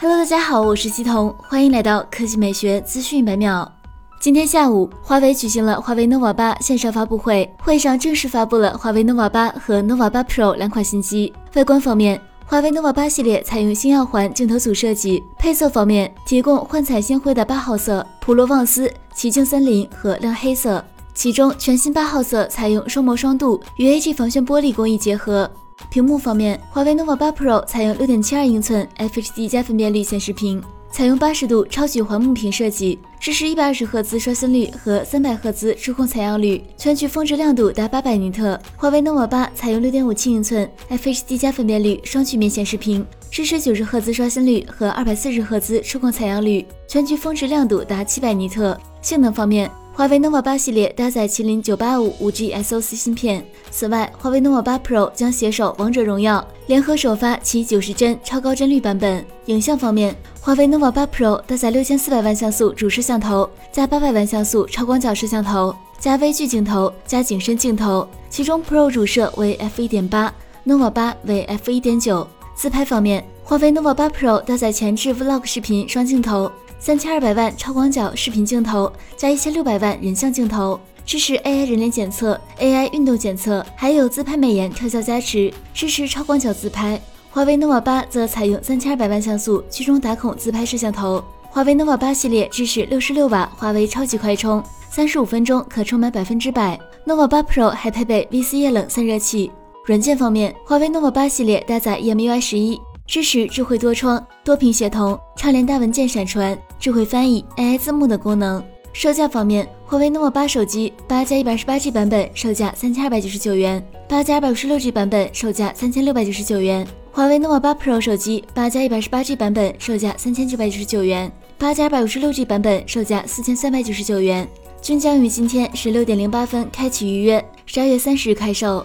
Hello，大家好，我是西彤，欢迎来到科技美学资讯百秒。今天下午，华为举行了华为 nova 八线上发布会，会上正式发布了华为 nova 八和 nova 八 Pro 两款新机。外观方面，华为 nova 八系列采用星耀环镜头组设计；配色方面，提供幻彩星辉的八号色、普罗旺斯、奇境森林和亮黑色。其中，全新八号色采用双模双镀与 AG 防眩玻璃工艺结合。屏幕方面，华为 nova 八 Pro 采用六点七二英寸 FHD 加分辨率显示屏，采用八十度超曲环幕屏设计，支持一百二十赫兹刷新率和三百赫兹触控采样率，全局峰值亮度达八百尼特。华为 nova 八采用六点五七英寸 FHD 加分辨率双曲面显示屏，支持九十赫兹刷新率和二百四十赫兹触控采样率，全局峰值亮度达七百尼特。性能方面，华为 nova 八系列搭载麒麟九八五五 G SoC 芯片。此外，华为 nova 八 Pro 将携手王者荣耀，联合首发其九十帧超高帧率版本。影像方面，华为 nova 八 Pro 搭载六千四百万像素主摄像头，加八百万像素超广角摄像头，加微距镜头，加景深镜头。其中 Pro 主摄为 f 一点八，nova 八为 f 一点九。自拍方面，华为 nova 八 Pro 搭载前置 Vlog 视频双镜头。三千二百万超广角视频镜头加一千六百万人像镜头，支持 AI 人脸检测、AI 运动检测，还有自拍美颜特效加持，支持超广角自拍。华为 nova 八则采用三千二百万像素居中打孔自拍摄像头。华为 nova 八系列支持六十六瓦华为超级快充，三十五分钟可充满百分之百。nova 八 Pro 还配备 VC 液冷散热器。软件方面，华为 nova 八系列搭载 EMUI 十一。支持智慧多窗、多屏协同、畅联大文件闪传、智慧翻译、AI 字幕等功能。售价方面，华为 nova 八手机八加一百二十八 G 版本售价三千二百九十九元，八加二百五十六 G 版本售价三千六百九十九元。华为 nova 八 Pro 手机八加一百二十八 G 版本售价三千九百九十九元，八加二百五十六 G 版本售价四千三百九十九元，均将于今天十六点零八分开启预约，十二月三十日开售。